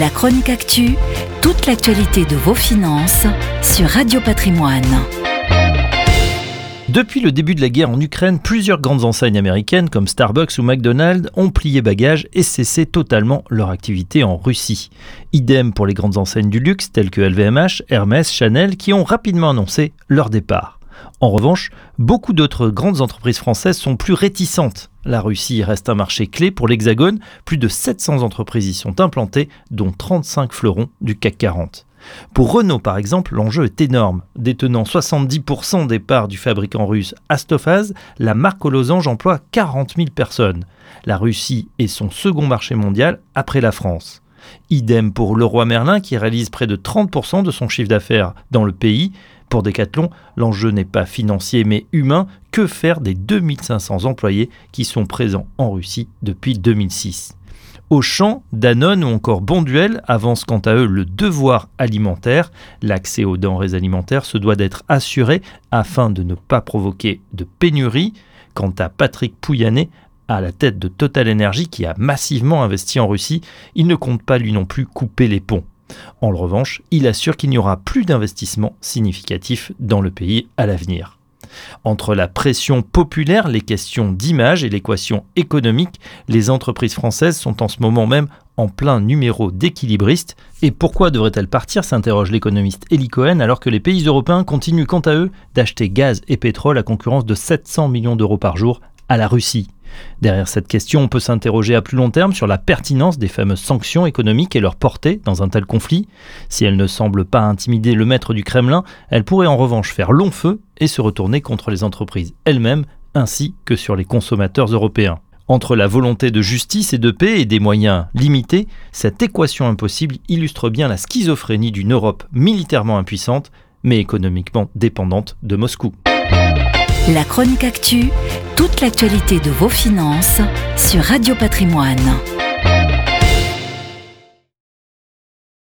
La chronique actu, toute l'actualité de vos finances sur Radio Patrimoine. Depuis le début de la guerre en Ukraine, plusieurs grandes enseignes américaines comme Starbucks ou McDonald's ont plié bagages et cessé totalement leur activité en Russie. Idem pour les grandes enseignes du luxe telles que LVMH, Hermès, Chanel qui ont rapidement annoncé leur départ. En revanche, beaucoup d'autres grandes entreprises françaises sont plus réticentes. La Russie reste un marché clé pour l'Hexagone, plus de 700 entreprises y sont implantées, dont 35 fleurons du CAC 40. Pour Renault, par exemple, l'enjeu est énorme. Détenant 70% des parts du fabricant russe Astofaz, la marque aux losanges emploie 40 000 personnes. La Russie est son second marché mondial après la France. Idem pour Leroy Merlin qui réalise près de 30% de son chiffre d'affaires dans le pays. Pour Decathlon, l'enjeu n'est pas financier mais humain. Que faire des 2500 employés qui sont présents en Russie depuis 2006 Auchan, Danone ou encore Bonduel avancent quant à eux le devoir alimentaire. L'accès aux denrées alimentaires se doit d'être assuré afin de ne pas provoquer de pénurie. Quant à Patrick Pouyanné, à la tête de Total Energy qui a massivement investi en Russie, il ne compte pas lui non plus couper les ponts. En revanche, il assure qu'il n'y aura plus d'investissement significatif dans le pays à l'avenir. Entre la pression populaire, les questions d'image et l'équation économique, les entreprises françaises sont en ce moment même en plein numéro d'équilibriste. Et pourquoi devrait-elle partir s'interroge l'économiste Eli Cohen alors que les pays européens continuent quant à eux d'acheter gaz et pétrole à concurrence de 700 millions d'euros par jour à la Russie? Derrière cette question, on peut s'interroger à plus long terme sur la pertinence des fameuses sanctions économiques et leur portée dans un tel conflit. Si elles ne semblent pas intimider le maître du Kremlin, elles pourraient en revanche faire long feu et se retourner contre les entreprises elles-mêmes ainsi que sur les consommateurs européens. Entre la volonté de justice et de paix et des moyens limités, cette équation impossible illustre bien la schizophrénie d'une Europe militairement impuissante mais économiquement dépendante de Moscou. La chronique actu, toute l'actualité de vos finances sur Radio Patrimoine.